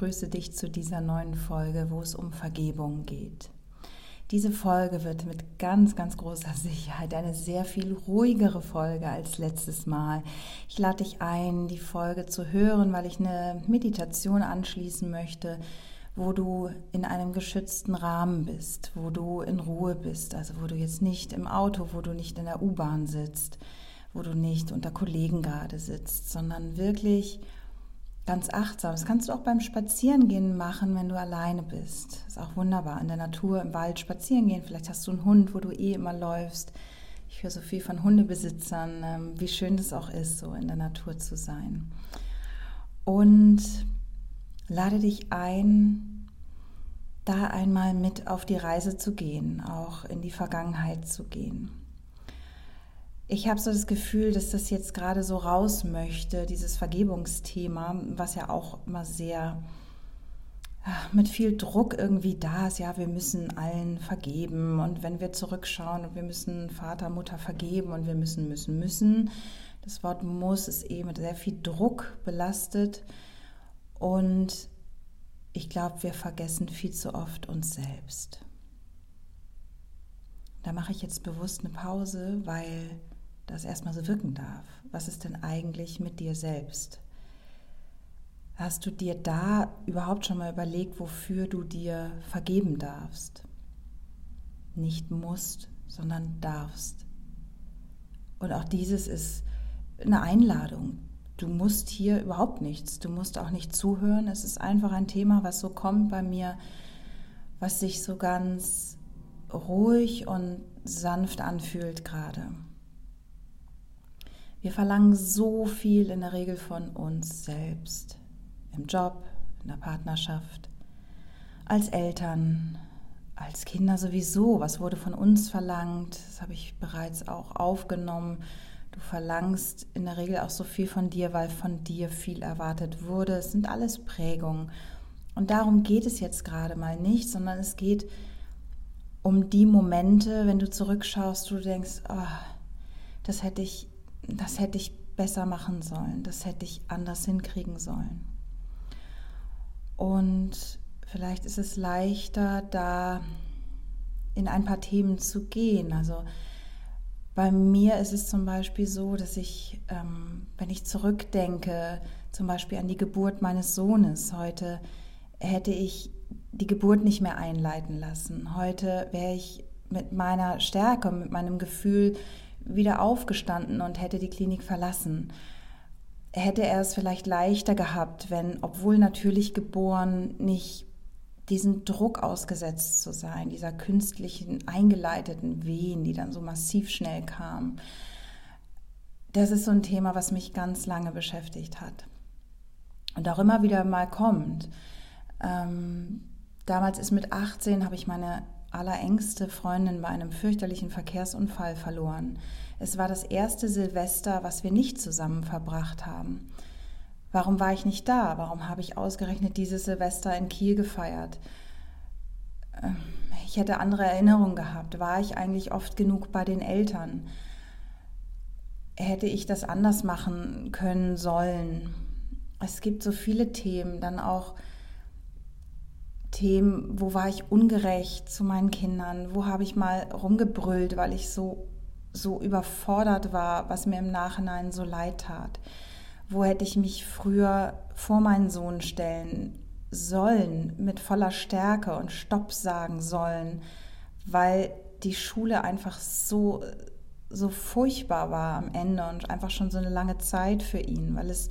Begrüße dich zu dieser neuen Folge, wo es um Vergebung geht. Diese Folge wird mit ganz, ganz großer Sicherheit eine sehr viel ruhigere Folge als letztes Mal. Ich lade dich ein, die Folge zu hören, weil ich eine Meditation anschließen möchte, wo du in einem geschützten Rahmen bist, wo du in Ruhe bist, also wo du jetzt nicht im Auto, wo du nicht in der U-Bahn sitzt, wo du nicht unter Kollegen gerade sitzt, sondern wirklich ganz achtsam. Das kannst du auch beim Spazierengehen machen, wenn du alleine bist. Ist auch wunderbar. In der Natur, im Wald spazieren gehen. Vielleicht hast du einen Hund, wo du eh immer läufst. Ich höre so viel von Hundebesitzern, ähm, wie schön das auch ist, so in der Natur zu sein. Und lade dich ein, da einmal mit auf die Reise zu gehen, auch in die Vergangenheit zu gehen ich habe so das Gefühl, dass das jetzt gerade so raus möchte, dieses Vergebungsthema, was ja auch immer sehr mit viel Druck irgendwie da ist. Ja, wir müssen allen vergeben und wenn wir zurückschauen und wir müssen Vater, Mutter vergeben und wir müssen, müssen, müssen. Das Wort muss ist eben mit sehr viel Druck belastet und ich glaube, wir vergessen viel zu oft uns selbst. Da mache ich jetzt bewusst eine Pause, weil das erstmal so wirken darf. Was ist denn eigentlich mit dir selbst? Hast du dir da überhaupt schon mal überlegt, wofür du dir vergeben darfst? Nicht musst, sondern darfst. Und auch dieses ist eine Einladung. Du musst hier überhaupt nichts. Du musst auch nicht zuhören. Es ist einfach ein Thema, was so kommt bei mir, was sich so ganz ruhig und sanft anfühlt gerade. Wir verlangen so viel in der Regel von uns selbst. Im Job, in der Partnerschaft, als Eltern, als Kinder sowieso. Was wurde von uns verlangt? Das habe ich bereits auch aufgenommen. Du verlangst in der Regel auch so viel von dir, weil von dir viel erwartet wurde. Es sind alles Prägungen. Und darum geht es jetzt gerade mal nicht, sondern es geht um die Momente, wenn du zurückschaust, du denkst, oh, das hätte ich das hätte ich besser machen sollen, das hätte ich anders hinkriegen sollen. Und vielleicht ist es leichter, da in ein paar Themen zu gehen. Also bei mir ist es zum Beispiel so, dass ich, ähm, wenn ich zurückdenke, zum Beispiel an die Geburt meines Sohnes, heute hätte ich die Geburt nicht mehr einleiten lassen. Heute wäre ich mit meiner Stärke, mit meinem Gefühl wieder aufgestanden und hätte die Klinik verlassen. Hätte er es vielleicht leichter gehabt, wenn, obwohl natürlich geboren, nicht diesen Druck ausgesetzt zu sein, dieser künstlichen, eingeleiteten Wehen, die dann so massiv schnell kamen. Das ist so ein Thema, was mich ganz lange beschäftigt hat und auch immer wieder mal kommt. Ähm, damals ist mit 18, habe ich meine allerengste Freundin bei einem fürchterlichen Verkehrsunfall verloren. Es war das erste Silvester, was wir nicht zusammen verbracht haben. Warum war ich nicht da? Warum habe ich ausgerechnet dieses Silvester in Kiel gefeiert? Ich hätte andere Erinnerungen gehabt. War ich eigentlich oft genug bei den Eltern? Hätte ich das anders machen können sollen? Es gibt so viele Themen, dann auch Themen, wo war ich ungerecht zu meinen Kindern, wo habe ich mal rumgebrüllt, weil ich so, so überfordert war, was mir im Nachhinein so leid tat. Wo hätte ich mich früher vor meinen Sohn stellen sollen, mit voller Stärke und Stopp sagen sollen, weil die Schule einfach so, so furchtbar war am Ende und einfach schon so eine lange Zeit für ihn, weil es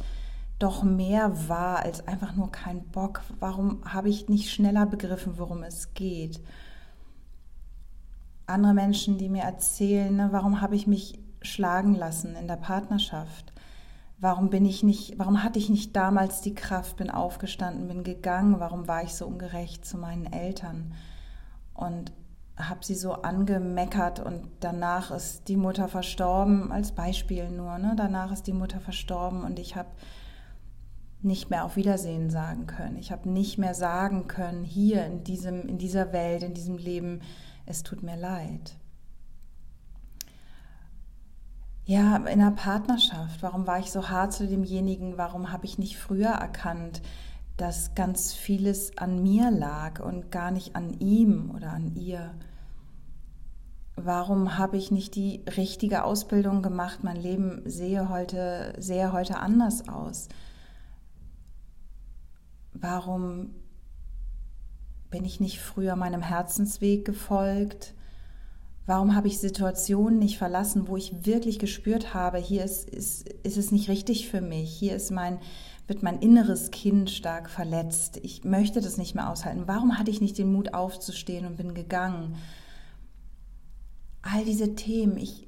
doch mehr war als einfach nur kein Bock? Warum habe ich nicht schneller begriffen, worum es geht? Andere Menschen, die mir erzählen, ne, warum habe ich mich schlagen lassen in der Partnerschaft? Warum bin ich nicht, warum hatte ich nicht damals die Kraft, bin aufgestanden, bin gegangen, warum war ich so ungerecht zu meinen Eltern? Und habe sie so angemeckert und danach ist die Mutter verstorben, als Beispiel nur, ne? Danach ist die Mutter verstorben und ich habe nicht mehr auf Wiedersehen sagen können. Ich habe nicht mehr sagen können, hier in, diesem, in dieser Welt, in diesem Leben, es tut mir leid. Ja, in einer Partnerschaft, warum war ich so hart zu demjenigen? Warum habe ich nicht früher erkannt, dass ganz vieles an mir lag und gar nicht an ihm oder an ihr? Warum habe ich nicht die richtige Ausbildung gemacht? Mein Leben sehe heute, sehe heute anders aus. Warum bin ich nicht früher meinem Herzensweg gefolgt? Warum habe ich Situationen nicht verlassen, wo ich wirklich gespürt habe, hier ist, ist, ist es nicht richtig für mich, hier ist mein, wird mein inneres Kind stark verletzt, ich möchte das nicht mehr aushalten. Warum hatte ich nicht den Mut aufzustehen und bin gegangen? All diese Themen, ich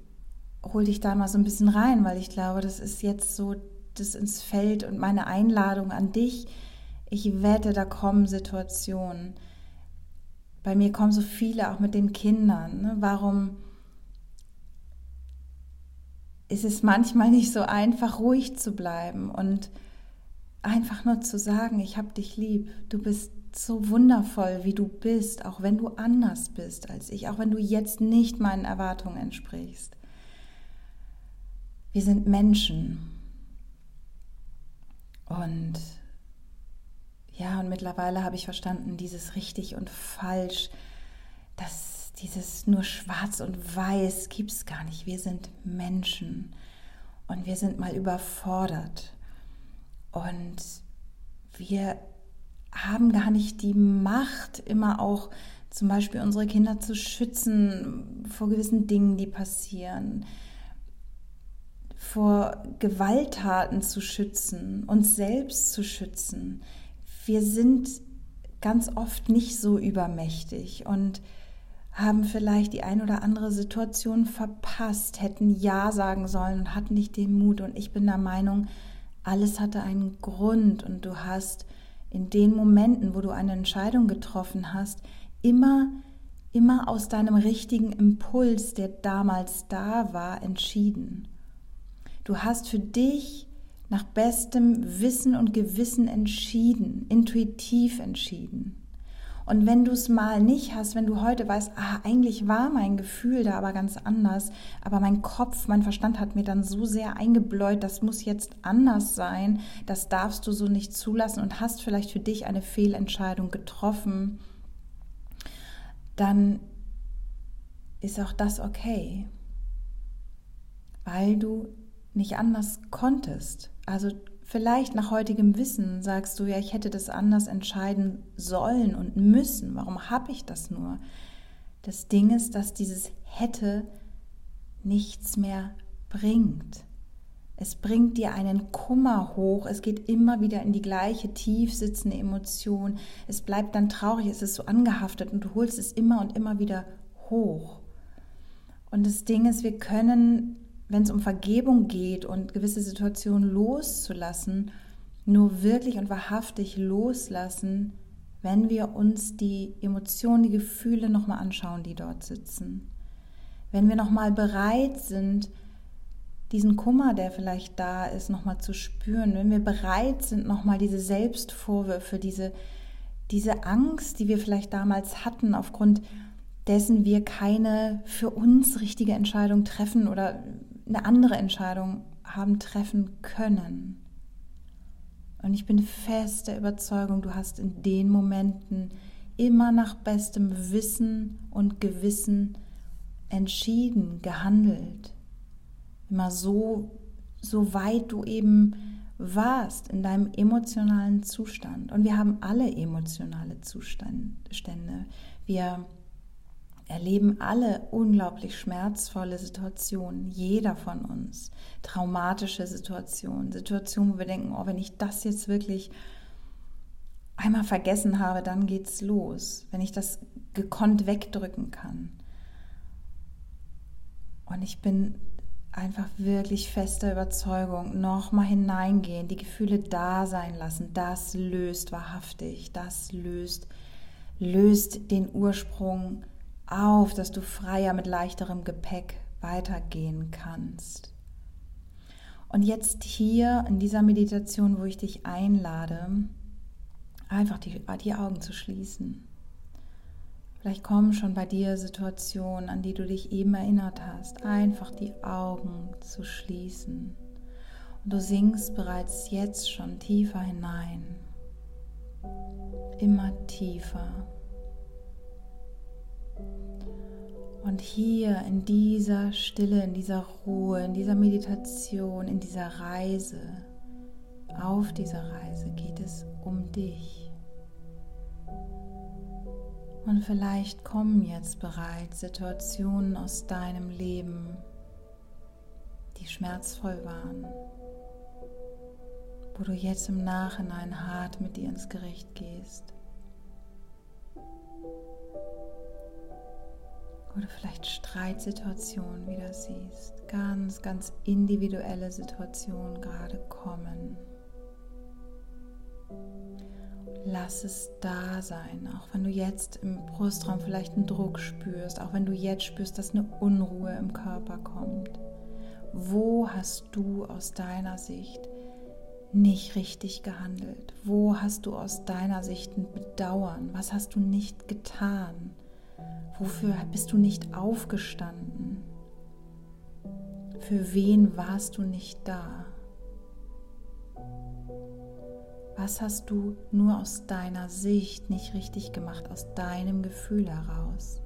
hole dich da mal so ein bisschen rein, weil ich glaube, das ist jetzt so das ins Feld und meine Einladung an dich, ich wette, da kommen Situationen. Bei mir kommen so viele, auch mit den Kindern. Ne? Warum ist es manchmal nicht so einfach, ruhig zu bleiben und einfach nur zu sagen, ich habe dich lieb, du bist so wundervoll, wie du bist, auch wenn du anders bist als ich, auch wenn du jetzt nicht meinen Erwartungen entsprichst. Wir sind Menschen. Und ja, und mittlerweile habe ich verstanden, dieses richtig und falsch, dass dieses nur schwarz und weiß gibt es gar nicht. Wir sind Menschen und wir sind mal überfordert. Und wir haben gar nicht die Macht, immer auch zum Beispiel unsere Kinder zu schützen vor gewissen Dingen, die passieren, vor Gewalttaten zu schützen, uns selbst zu schützen wir sind ganz oft nicht so übermächtig und haben vielleicht die ein oder andere Situation verpasst, hätten Ja sagen sollen und hatten nicht den Mut. Und ich bin der Meinung, alles hatte einen Grund und du hast in den Momenten, wo du eine Entscheidung getroffen hast, immer, immer aus deinem richtigen Impuls, der damals da war, entschieden. Du hast für dich nach bestem Wissen und Gewissen entschieden, intuitiv entschieden. Und wenn du es mal nicht hast, wenn du heute weißt, ah, eigentlich war mein Gefühl da aber ganz anders, aber mein Kopf, mein Verstand hat mir dann so sehr eingebläut, das muss jetzt anders sein, das darfst du so nicht zulassen und hast vielleicht für dich eine Fehlentscheidung getroffen, dann ist auch das okay, weil du nicht anders konntest. Also vielleicht nach heutigem Wissen sagst du ja, ich hätte das anders entscheiden sollen und müssen. Warum habe ich das nur? Das Ding ist, dass dieses hätte nichts mehr bringt. Es bringt dir einen Kummer hoch, es geht immer wieder in die gleiche tief sitzende Emotion, es bleibt dann traurig, es ist so angehaftet und du holst es immer und immer wieder hoch. Und das Ding ist, wir können wenn es um Vergebung geht und gewisse Situationen loszulassen, nur wirklich und wahrhaftig loslassen, wenn wir uns die Emotionen, die Gefühle nochmal anschauen, die dort sitzen. Wenn wir nochmal bereit sind, diesen Kummer, der vielleicht da ist, nochmal zu spüren, wenn wir bereit sind, nochmal diese Selbstvorwürfe, diese, diese Angst, die wir vielleicht damals hatten, aufgrund dessen wir keine für uns richtige Entscheidung treffen oder eine andere Entscheidung haben treffen können. Und ich bin fest der Überzeugung, du hast in den Momenten immer nach bestem Wissen und Gewissen entschieden, gehandelt. Immer so, so weit du eben warst in deinem emotionalen Zustand. Und wir haben alle emotionale Zustände. Wir erleben alle unglaublich schmerzvolle Situationen, jeder von uns, traumatische Situationen, Situationen, wo wir denken, oh, wenn ich das jetzt wirklich einmal vergessen habe, dann geht's los, wenn ich das gekonnt wegdrücken kann. Und ich bin einfach wirklich fester Überzeugung nochmal hineingehen, die Gefühle da sein lassen. Das löst wahrhaftig, das löst, löst den Ursprung auf, dass du freier mit leichterem Gepäck weitergehen kannst. Und jetzt hier in dieser Meditation, wo ich dich einlade, einfach die, die Augen zu schließen. Vielleicht kommen schon bei dir Situationen, an die du dich eben erinnert hast. Einfach die Augen zu schließen. Und du sinkst bereits jetzt schon tiefer hinein. Immer tiefer. Und hier in dieser Stille, in dieser Ruhe, in dieser Meditation, in dieser Reise, auf dieser Reise geht es um dich. Und vielleicht kommen jetzt bereits Situationen aus deinem Leben, die schmerzvoll waren, wo du jetzt im Nachhinein hart mit dir ins Gericht gehst. Oder vielleicht Streitsituationen wieder siehst, ganz, ganz individuelle Situationen gerade kommen. Lass es da sein, auch wenn du jetzt im Brustraum vielleicht einen Druck spürst, auch wenn du jetzt spürst, dass eine Unruhe im Körper kommt. Wo hast du aus deiner Sicht nicht richtig gehandelt? Wo hast du aus deiner Sicht ein Bedauern? Was hast du nicht getan? Wofür bist du nicht aufgestanden? Für wen warst du nicht da? Was hast du nur aus deiner Sicht nicht richtig gemacht, aus deinem Gefühl heraus?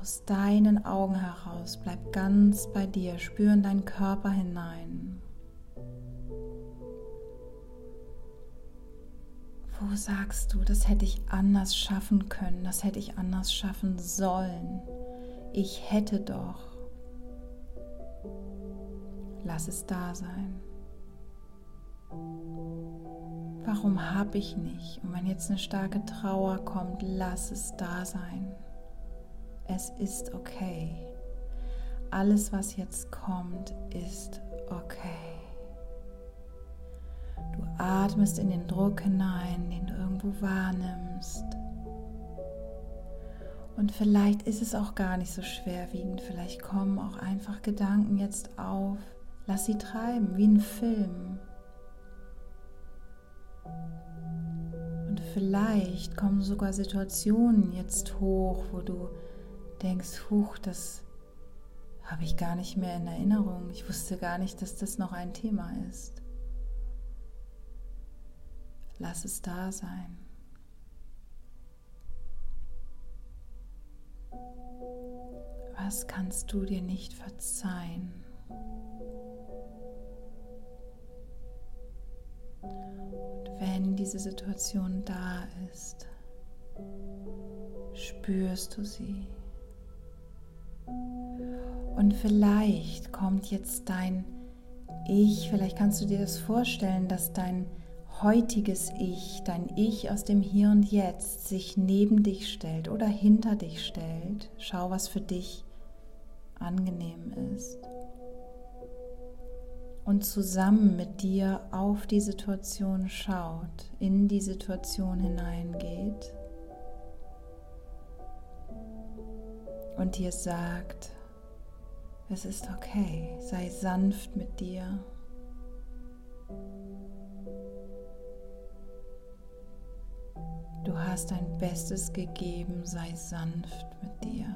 Aus deinen Augen heraus, bleib ganz bei dir, spür in deinen Körper hinein. Sagst du, das hätte ich anders schaffen können, das hätte ich anders schaffen sollen? Ich hätte doch lass es da sein. Warum habe ich nicht? Und wenn jetzt eine starke Trauer kommt, lass es da sein. Es ist okay. Alles, was jetzt kommt, ist okay. Du atmest in den Druck hinein, den du wahrnimmst. Und vielleicht ist es auch gar nicht so schwerwiegend. Vielleicht kommen auch einfach Gedanken jetzt auf, Lass sie treiben wie ein Film. Und vielleicht kommen sogar Situationen jetzt hoch, wo du denkst, huch, das habe ich gar nicht mehr in Erinnerung. Ich wusste gar nicht, dass das noch ein Thema ist. Lass es da sein. Was kannst du dir nicht verzeihen? Und wenn diese Situation da ist, spürst du sie. Und vielleicht kommt jetzt dein Ich, vielleicht kannst du dir das vorstellen, dass dein heutiges Ich, dein Ich aus dem Hier und Jetzt sich neben dich stellt oder hinter dich stellt. Schau, was für dich angenehm ist und zusammen mit dir auf die Situation schaut, in die Situation hineingeht und dir sagt, es ist okay, sei sanft mit dir. Hast dein Bestes gegeben, sei sanft mit dir.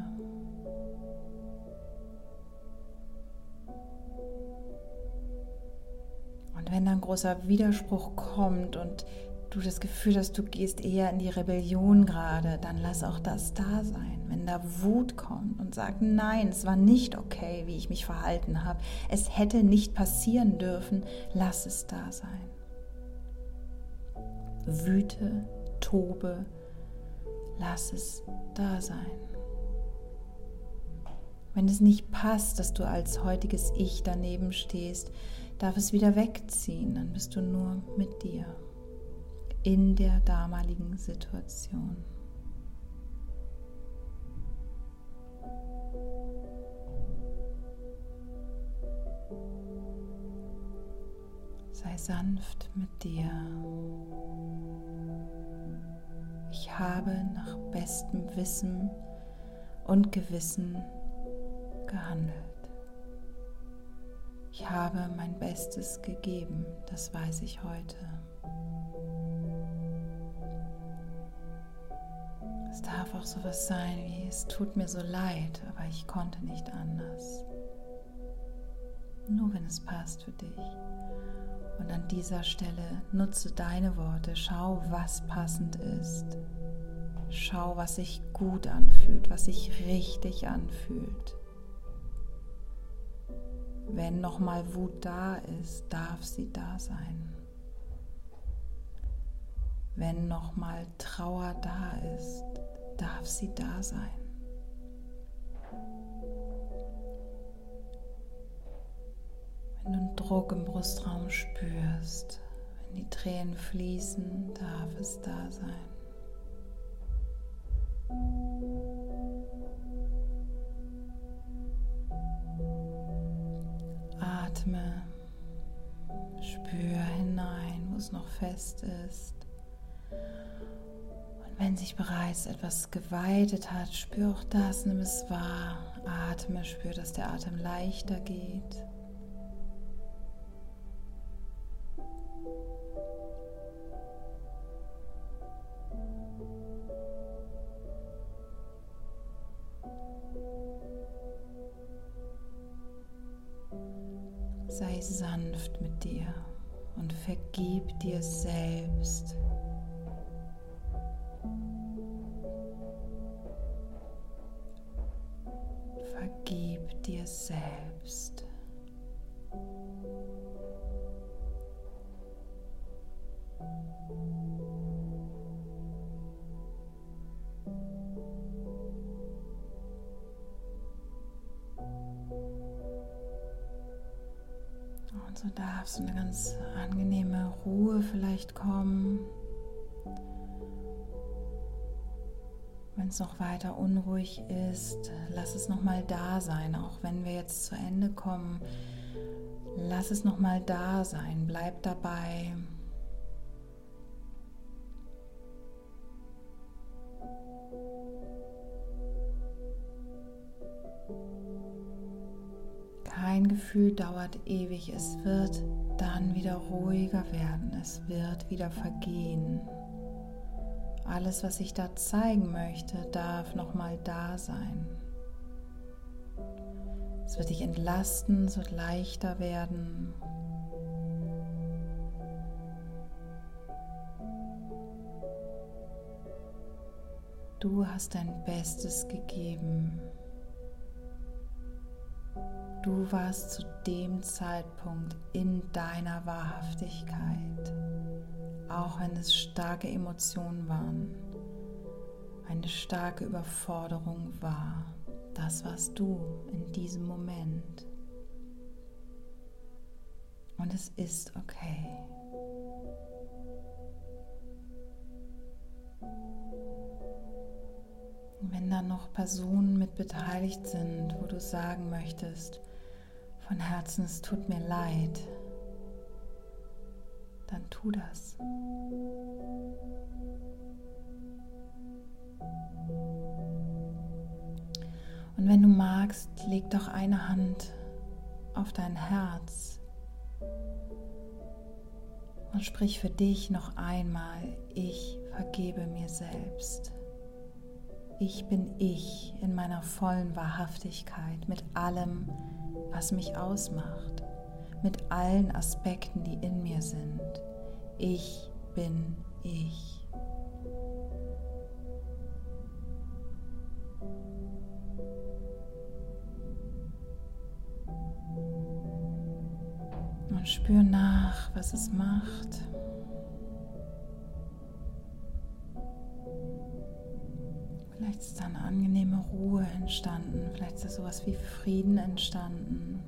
wenn dann großer Widerspruch kommt und du das Gefühl hast, du gehst eher in die Rebellion gerade, dann lass auch das da sein. Wenn da Wut kommt und sagt, nein, es war nicht okay, wie ich mich verhalten habe, es hätte nicht passieren dürfen, lass es da sein. Wüte, Tobe. Lass es da sein. Wenn es nicht passt, dass du als heutiges Ich daneben stehst, darf es wieder wegziehen, dann bist du nur mit dir in der damaligen Situation. Sei sanft mit dir. Ich habe nach bestem Wissen und Gewissen gehandelt. Ich habe mein Bestes gegeben, das weiß ich heute. Es darf auch sowas sein wie, es tut mir so leid, aber ich konnte nicht anders. Nur wenn es passt für dich. Und an dieser Stelle nutze deine Worte, schau, was passend ist. Schau, was sich gut anfühlt, was sich richtig anfühlt. Wenn nochmal Wut da ist, darf sie da sein. Wenn nochmal Trauer da ist, darf sie da sein. Einen Druck im Brustraum spürst, wenn die Tränen fließen, darf es da sein. Atme, spür hinein, wo es noch fest ist. Und wenn sich bereits etwas geweitet hat, spür auch das, nimm es wahr. Atme, spür, dass der Atem leichter geht. Sei sanft mit dir und vergib dir selbst. Ganz angenehme Ruhe vielleicht kommen. Wenn es noch weiter unruhig ist, lass es noch mal da sein. Auch wenn wir jetzt zu Ende kommen, lass es noch mal da sein. Bleib dabei. Kein Gefühl dauert ewig, es wird dann wieder ruhiger werden, es wird wieder vergehen. Alles, was ich da zeigen möchte, darf nochmal da sein. Es wird dich entlasten, es wird leichter werden. Du hast dein Bestes gegeben. Du warst zu dem Zeitpunkt in deiner Wahrhaftigkeit, auch wenn es starke Emotionen waren, eine starke Überforderung war. Das warst du in diesem Moment. Und es ist okay. Wenn da noch Personen mit beteiligt sind, wo du sagen möchtest, von Herzen, es tut mir leid, dann tu das. Und wenn du magst, leg doch eine Hand auf dein Herz und sprich für dich noch einmal, ich vergebe mir selbst. Ich bin ich in meiner vollen Wahrhaftigkeit mit allem, was mich ausmacht, mit allen Aspekten, die in mir sind. Ich bin ich. Und spür nach, was es macht. Vielleicht ist da Ruhe entstanden. Vielleicht ist da sowas wie Frieden entstanden.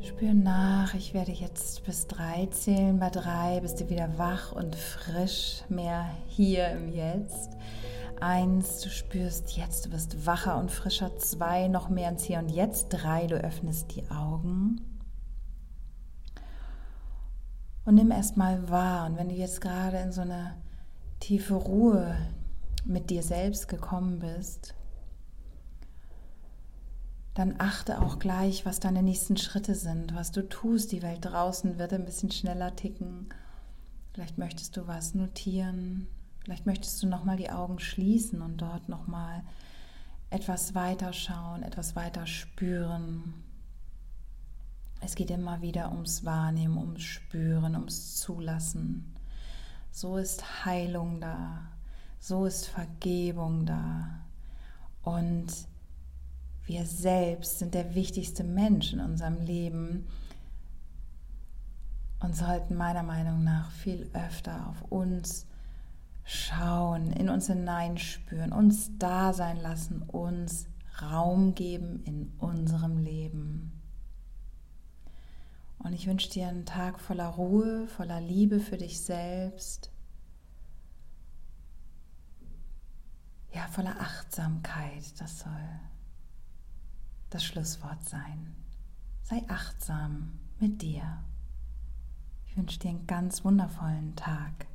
Spür nach. Ich werde jetzt bis drei zählen. Bei drei bist du wieder wach und frisch, mehr hier im Jetzt. Eins, du spürst jetzt, du wirst wacher und frischer. Zwei, noch mehr ins Hier und Jetzt. Drei, du öffnest die Augen. Und nimm erstmal wahr. Und wenn du jetzt gerade in so eine tiefe Ruhe mit dir selbst gekommen bist, dann achte auch gleich, was deine nächsten Schritte sind, was du tust. Die Welt draußen wird ein bisschen schneller ticken. Vielleicht möchtest du was notieren. Vielleicht möchtest du nochmal die Augen schließen und dort nochmal etwas weiter schauen, etwas weiter spüren. Es geht immer wieder ums Wahrnehmen, ums Spüren, ums Zulassen. So ist Heilung da, so ist Vergebung da. Und wir selbst sind der wichtigste Mensch in unserem Leben und sollten meiner Meinung nach viel öfter auf uns schauen, in uns hineinspüren, uns da sein lassen, uns Raum geben in unserem Leben. Und ich wünsche dir einen Tag voller Ruhe, voller Liebe für dich selbst. Ja, voller Achtsamkeit. Das soll das Schlusswort sein. Sei achtsam mit dir. Ich wünsche dir einen ganz wundervollen Tag.